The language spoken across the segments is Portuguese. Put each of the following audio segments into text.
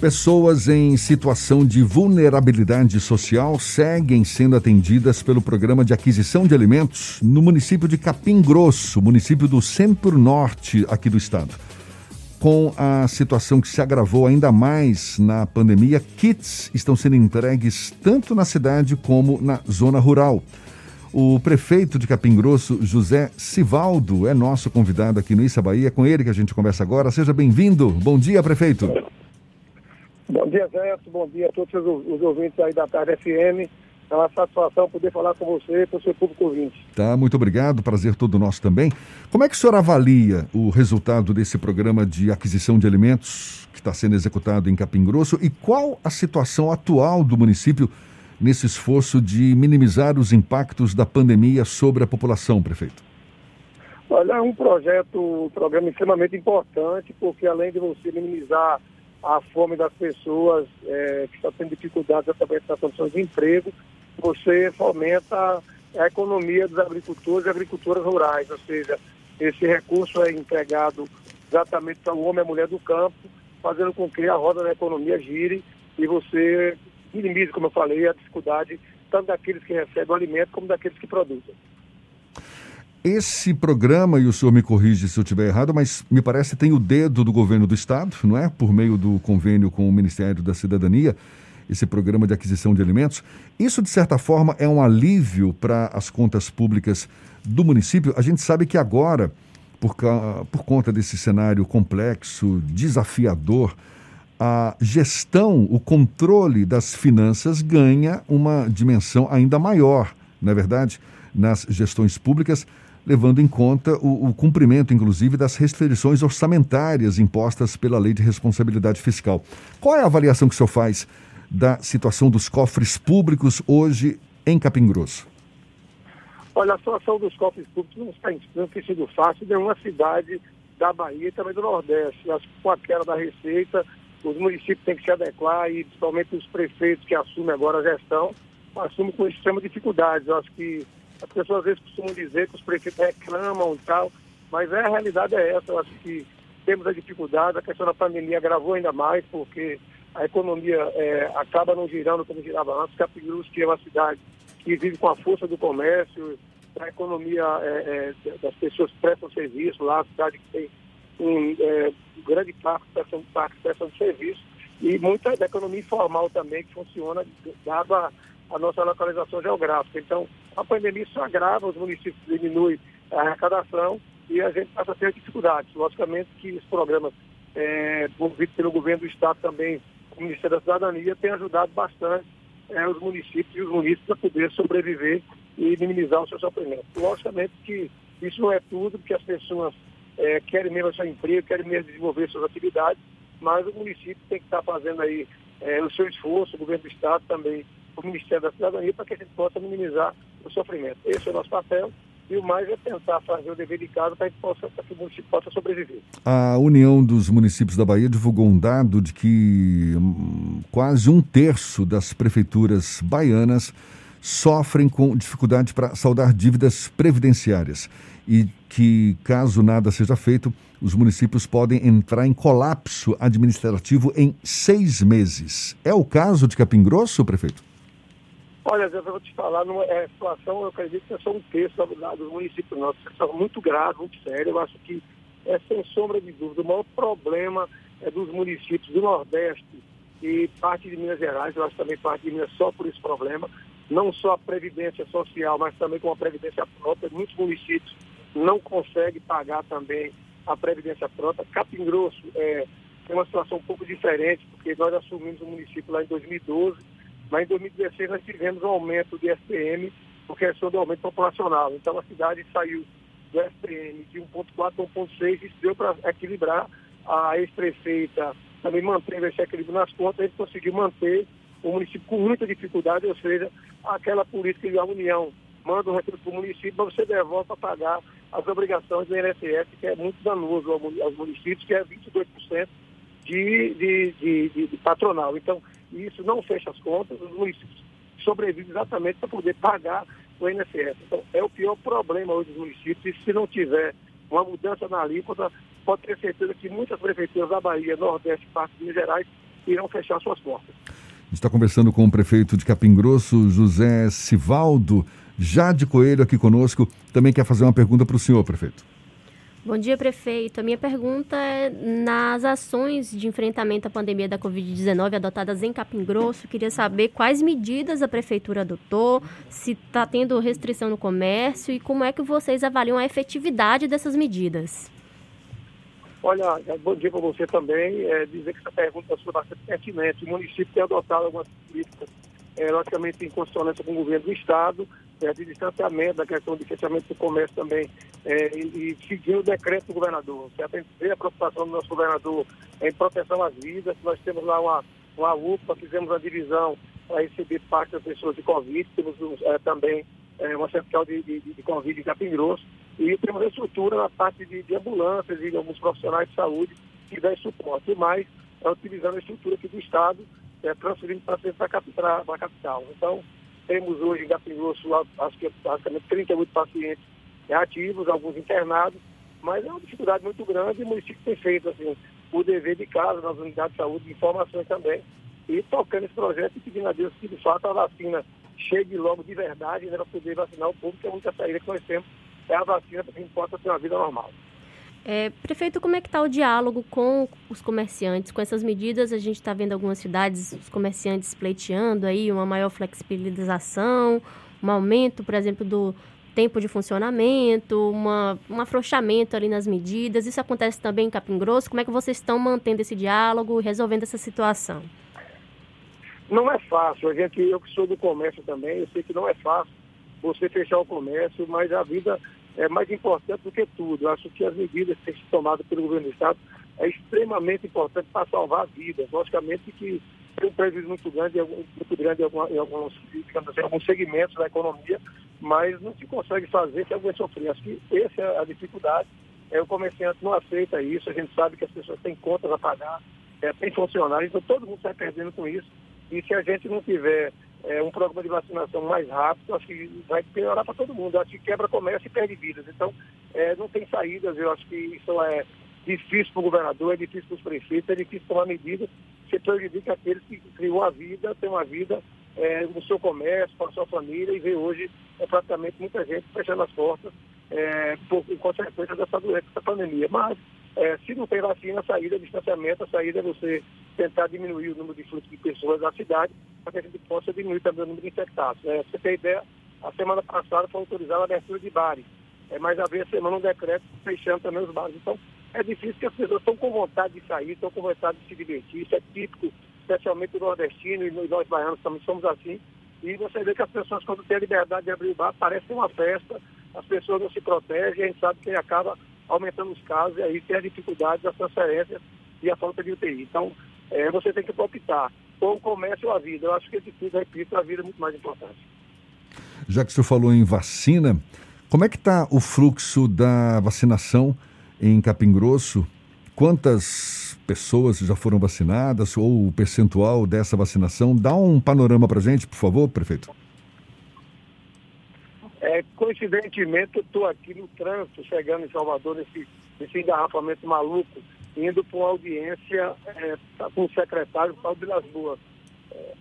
Pessoas em situação de vulnerabilidade social seguem sendo atendidas pelo programa de aquisição de alimentos no município de Capim Grosso, município do centro-norte aqui do estado. Com a situação que se agravou ainda mais na pandemia, kits estão sendo entregues tanto na cidade como na zona rural. O prefeito de Capim Grosso, José Sivaldo, é nosso convidado aqui no Issa Bahia. É com ele que a gente conversa agora. Seja bem-vindo. Bom dia, prefeito. Bom dia, Zé. Bom dia a todos os ouvintes aí da Tarde FM. É uma satisfação poder falar com você e com o seu público ouvinte. Tá, muito obrigado. Prazer todo nosso também. Como é que o senhor avalia o resultado desse programa de aquisição de alimentos que está sendo executado em Capim Grosso e qual a situação atual do município nesse esforço de minimizar os impactos da pandemia sobre a população, prefeito? Olha, é um projeto, um programa extremamente importante, porque além de você minimizar a fome das pessoas é, que estão tendo dificuldades através das condições de emprego, você fomenta a economia dos agricultores e agricultoras rurais, ou seja, esse recurso é entregado exatamente para o homem e a mulher do campo, fazendo com que a roda da economia gire e você minimize, como eu falei, a dificuldade tanto daqueles que recebem o alimento como daqueles que produzem. Esse programa, e o senhor me corrige se eu estiver errado, mas me parece tem o dedo do governo do Estado, não é? Por meio do convênio com o Ministério da Cidadania, esse programa de aquisição de alimentos. Isso, de certa forma, é um alívio para as contas públicas do município. A gente sabe que agora, por, por conta desse cenário complexo, desafiador, a gestão, o controle das finanças ganha uma dimensão ainda maior, não é verdade? Nas gestões públicas levando em conta o, o, cumprimento, inclusive, das restrições orçamentárias impostas pela Lei de Responsabilidade Fiscal. Qual é a avaliação que o senhor faz da situação dos cofres públicos hoje em Capim Grosso? Olha, a situação dos cofres públicos não, está, não tem sido fácil em nenhuma cidade da Bahia e também do Nordeste. Acho que com a queda da receita, os municípios têm que se adequar e principalmente os prefeitos que assumem agora a gestão, assumem com extrema dificuldade. Eu acho que as pessoas às vezes costumam dizer que os prefeitos reclamam e tal, mas a realidade é essa. Eu acho que temos a dificuldade, a questão da pandemia agravou ainda mais, porque a economia é, acaba não girando como girava antes. Capirus, que é uma cidade que vive com a força do comércio, a economia é, é, das pessoas prestam serviço lá, a cidade que tem um é, grande parque, prestação, parque prestando serviço, e muita da economia informal também, que funciona dado a a nossa localização geográfica. Então, a pandemia só agrava, os municípios diminuem a arrecadação e a gente passa a ter dificuldades. Logicamente que os programas é, envolvidos pelo governo do Estado também, o Ministério da Cidadania, tem ajudado bastante é, os municípios e os municípios a poder sobreviver e minimizar o seu sofrimento. Logicamente que isso não é tudo, porque as pessoas é, querem mesmo seu emprego, querem mesmo desenvolver suas atividades, mas o município tem que estar fazendo aí é, o seu esforço, o governo do Estado também o Ministério da Cidadania para que a gente possa minimizar o sofrimento. Esse é o nosso papel e o mais é tentar fazer o dever de casa para, para que o município possa sobreviver. A União dos Municípios da Bahia divulgou um dado de que hum, quase um terço das prefeituras baianas sofrem com dificuldade para saldar dívidas previdenciárias e que, caso nada seja feito, os municípios podem entrar em colapso administrativo em seis meses. É o caso de Capim Grosso, prefeito? Olha, eu vou te falar, numa, é, situação, eu acredito que é só um terço dos municípios nossos. É uma situação muito grave, muito séria. Eu acho que, é, sem sombra de dúvida, o maior problema é dos municípios do Nordeste e parte de Minas Gerais. Eu acho também parte de Minas só por esse problema. Não só a previdência social, mas também com a previdência própria. Muitos municípios não conseguem pagar também a previdência própria. Capim Grosso é, tem uma situação um pouco diferente, porque nós assumimos o município lá em 2012 mas em 2016 nós tivemos um aumento de SPM por questão do aumento populacional. Então a cidade saiu do SPM de 1,4 para 1,6 e deu para equilibrar. A ex-prefeita também manteve esse equilíbrio nas contas, a gente conseguiu manter o município com muita dificuldade, ou seja, aquela política de a União manda o recurso para o município, mas você devolve para pagar as obrigações do INSS, que é muito danoso aos municípios, que é 22% de, de, de, de, patronal. Então, isso não fecha as contas, os municípios sobrevivem exatamente para poder pagar o INSS. Então, é o pior problema hoje dos municípios, e se não tiver uma mudança na alíquota, pode ter certeza que muitas prefeituras da Bahia, Nordeste, Parte de Minas Gerais irão fechar suas portas. Está conversando com o prefeito de Capim Grosso, José Sivaldo, já de Coelho aqui conosco. Também quer fazer uma pergunta para o senhor, prefeito. Bom dia, prefeito. A minha pergunta é nas ações de enfrentamento à pandemia da Covid-19 adotadas em Capim Grosso, queria saber quais medidas a prefeitura adotou, se está tendo restrição no comércio e como é que vocês avaliam a efetividade dessas medidas. Olha, é, bom dia para você também. É, dizer que essa pergunta foi bastante pertinente. O município tem adotado algumas políticas, é, logicamente, em consonância com o governo do Estado, é, de distanciamento, da questão de fechamento do comércio também, é, e, e seguindo o decreto do governador. Você tem a preocupação do nosso governador em proteção às vidas. Nós temos lá uma, uma UPA, fizemos uma divisão para receber parte das pessoas de Covid, temos é, também é, uma central de, de, de Covid em Capim Grosso, e temos a estrutura na parte de, de ambulâncias e alguns profissionais de saúde que dão suporte, mas é utilizando a estrutura aqui do Estado, é, transferindo para a capital. Então, temos hoje em Gapingrosso, acho que basicamente 38 pacientes ativos, alguns internados, mas é uma dificuldade muito grande e o município tem feito assim, o dever de casa nas unidades de saúde, de informações também, e tocando esse projeto e pedindo a Deus que de fato a vacina chegue logo de verdade né, para poder vacinar o público, que é a única saída que nós temos é a vacina para que a gente possa ter uma vida normal. É, prefeito, como é que está o diálogo com os comerciantes? Com essas medidas, a gente está vendo algumas cidades, os comerciantes pleiteando aí uma maior flexibilização, um aumento, por exemplo, do tempo de funcionamento, uma, um afrouxamento ali nas medidas. Isso acontece também em Capim Grosso. Como é que vocês estão mantendo esse diálogo e resolvendo essa situação? Não é fácil. A gente, eu que sou do comércio também, eu sei que não é fácil você fechar o comércio, mas a vida é mais importante do que tudo. Eu acho que as medidas que têm sido tomadas pelo governo do Estado é extremamente importante para salvar vidas. Logicamente que tem um prejuízo muito grande, muito grande em, alguns, assim, alguns segmentos da economia, mas não se consegue fazer se alguém sofrer. Acho que essa é a dificuldade. É, o comerciante não aceita isso, a gente sabe que as pessoas têm contas a pagar, é, tem funcionários, então todo mundo está perdendo com isso. E se a gente não tiver é, um programa de vacinação mais rápido, acho que vai piorar para todo mundo. acho que quebra comércio e perde vidas. Então, é, não tem saídas. Eu acho que isso é difícil para o governador, é difícil para os prefeitos, é difícil tomar medidas. Você prejudica aqueles que criou a vida, tem uma vida é, no seu comércio, para a sua família, e vê hoje é, praticamente muita gente fechando as portas é, por, em consequência dessa doença, dessa pandemia. Mas, é, se não tem vacina, a saída é distanciamento, a saída é você tentar diminuir o número de fluxo de pessoas na cidade para que a gente possa diminuir também o número de infectados. É, você tem ideia, a semana passada foi autorizada a abertura de bares, é, mas havia semana um decreto fechando também os bares. Então, é difícil que as pessoas estão com vontade de sair, estão com vontade de se divertir. Isso é típico, especialmente do nordestino e nós baianos também somos assim. E você vê que as pessoas, quando têm a liberdade de abrir o bar, parece uma festa, as pessoas não se protegem, a gente sabe que acaba aumentando os casos e aí tem a dificuldade das transferências e a falta de UTI. Então, é, você tem que optar ou o comércio ou a vida. Eu acho que esse tipo, repito, a vida é muito mais importante. Já que o senhor falou em vacina, como é que está o fluxo da vacinação em Capim Grosso? Quantas pessoas já foram vacinadas ou o percentual dessa vacinação? Dá um panorama para gente, por favor, prefeito. É, coincidentemente, eu estou aqui no trânsito, chegando em Salvador, nesse, nesse engarrafamento maluco indo para uma audiência é, com o secretário Paulo de Las Boas. É,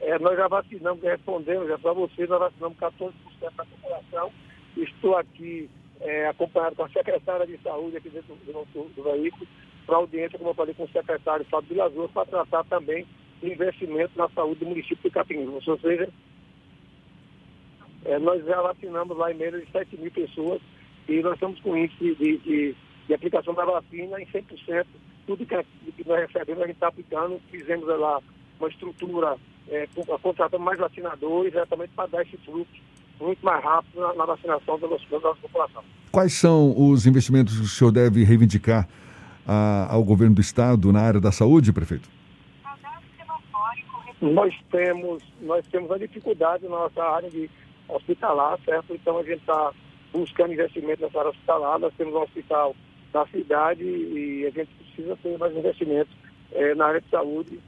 é, nós já vacinamos, respondemos já para vocês, nós vacinamos 14% da população. Estou aqui é, acompanhado com a secretária de saúde aqui dentro do, do, do veículo, para audiência, como eu falei, com o secretário Fábio de Las para tratar também de investimento na saúde do município de Capim. Ou seja, nós já vacinamos lá em menos de 7 mil pessoas e nós estamos com índice de, de de aplicação da vacina em 100%. Tudo que, que nós recebemos, a gente está aplicando. Fizemos lá uma estrutura, é, contratando mais vacinadores, exatamente para dar esse fluxo muito mais rápido na, na vacinação da nossa, da nossa, população. Quais são os investimentos que o senhor deve reivindicar a, ao governo do Estado na área da saúde, prefeito? Nós temos, nós temos a dificuldade na nossa área de hospitalar, certo? Então a gente está buscando investimento nessa área hospitalar. Nós temos um hospital da cidade e a gente precisa ter mais investimentos é, na área de saúde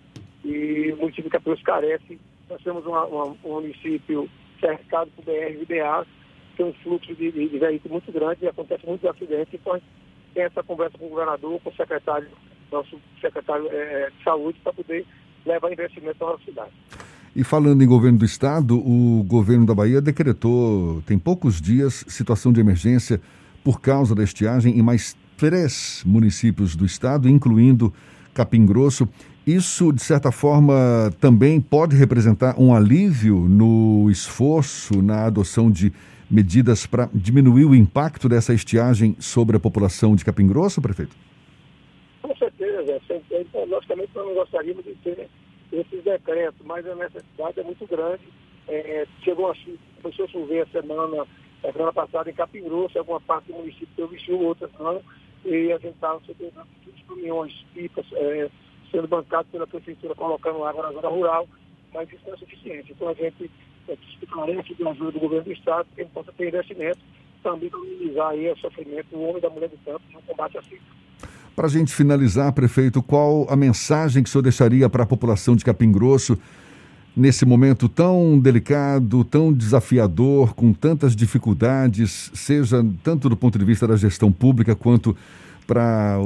e o município de Capuz carece. Nós temos uma, uma, um município cercado por BR e BA, tem um fluxo de, de, de veículos muito grande e acontece muitos acidentes. Então, tem essa conversa com o governador, com o secretário nosso secretário é, de saúde, para poder levar investimento à nossa cidade. E falando em governo do estado, o governo da Bahia decretou, tem poucos dias, situação de emergência por causa da estiagem em mais três municípios do estado, incluindo Capim Grosso. Isso, de certa forma, também pode representar um alívio no esforço, na adoção de medidas para diminuir o impacto dessa estiagem sobre a população de Capim Grosso, prefeito? Com certeza. Então, nós não gostaríamos de ter esses decretos, mas a necessidade é muito grande. É, chegou a, começou a chover a semana, a semana passada em Capim Grosso, alguma parte do município teve chuva, outras não, e a gente estava recebendo muitos caminhões, pipas, é, sendo bancados pela prefeitura, colocando água na zona rural, mas isso não é suficiente. Então a gente é, carece de ajuda do governo do Estado, que possa ter investimento também para minimizar aí o sofrimento do homem e da mulher do campo no combate à seca. Para a gente finalizar, prefeito, qual a mensagem que o senhor deixaria para a população de Capim Grosso nesse momento tão delicado, tão desafiador, com tantas dificuldades, seja tanto do ponto de vista da gestão pública quanto para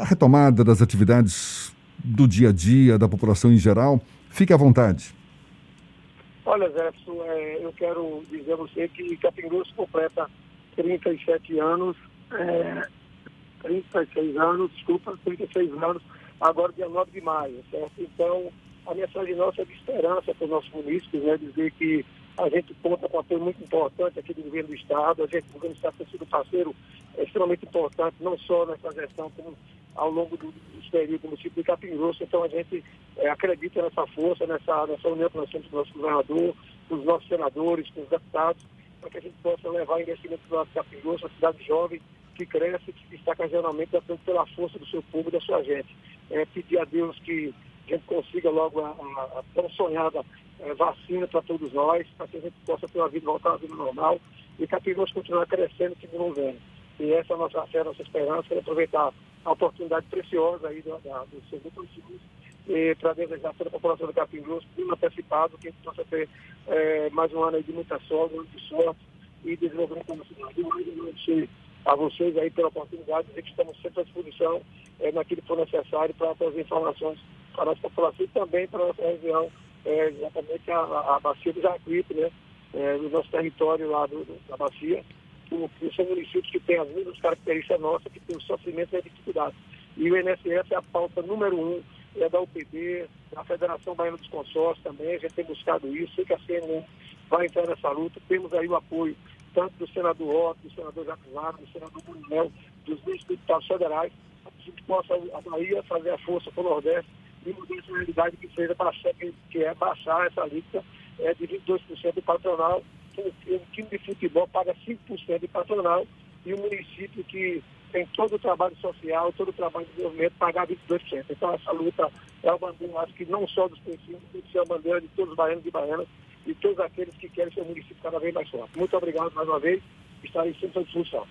a retomada das atividades do dia a dia da população em geral? Fique à vontade. Olha, Jefferson, é, eu quero dizer a você que Grosso completa 37 anos é, 36 anos, desculpa, 36 anos, agora dia 9 de maio, certo? Então, a mensagem nossa é de esperança para os nossos municípios, né? Dizer que a gente conta com um apoio muito importante aqui do governo do Estado, a gente, o governo do Estado tem sido parceiro extremamente importante, não só nessa gestão, como ao longo do, do período do município de Capim. Então, a gente é, acredita nessa força, nessa, nessa união que nós temos com o nosso governador, com os nossos senadores, com os deputados, para que a gente possa levar investimento para o Capim Grosso, uma cidade jovem, que cresce, que se destaca regionalmente, pela força do seu povo e da sua gente. É, pedir a Deus que a gente consiga logo a, a, a tão sonhada é, vacina para todos nós, para que a gente possa ter uma vida, voltar à vida normal e que a continuar crescendo que não vem. E essa é a nossa fé, a nossa esperança, é aproveitar a oportunidade preciosa aí do, da, do município e para desejar toda a população do Capim Grosso, clima antecipado, que a gente possa ter é, mais um ano aí de muita sorte, de sorte e desenvolvimento da cidade. E mais um a vocês aí pela oportunidade, dizer que estamos sempre à disposição é, naquilo que for necessário para trazer informações para a nossa população e também para a nossa região, é, exatamente a, a, bacia do Jacuípe, né, é, no nosso território lá do, da bacia, que são municípios que têm as mesmas características nossas, que têm o sofrimento e a dificuldade. E o INSS é a pauta número um, é da UPB, da Federação Baiana dos Consórcios também, a gente tem buscado isso, sei que a CNN vai entrar nessa luta, temos aí o apoio tanto do senador Otto, do senador Jacques do senador Brunel, dos deputados federais, a gente possa a Bahia fazer a força para o Nordeste e mudar essa realidade que seja baixar, que é baixar essa lista é, de 22% de patronal. O time de futebol paga 5% de patronal e o município que tem todo o trabalho social, todo o trabalho de desenvolvimento, pagar 22%. Então, essa luta é uma bandeira, acho que não só dos princípios, tem que ser a bandeira de todos os baianos e baianas e todos aqueles que querem ser um município cada vez mais forte. Muito obrigado mais uma vez, estarei sempre à disposição.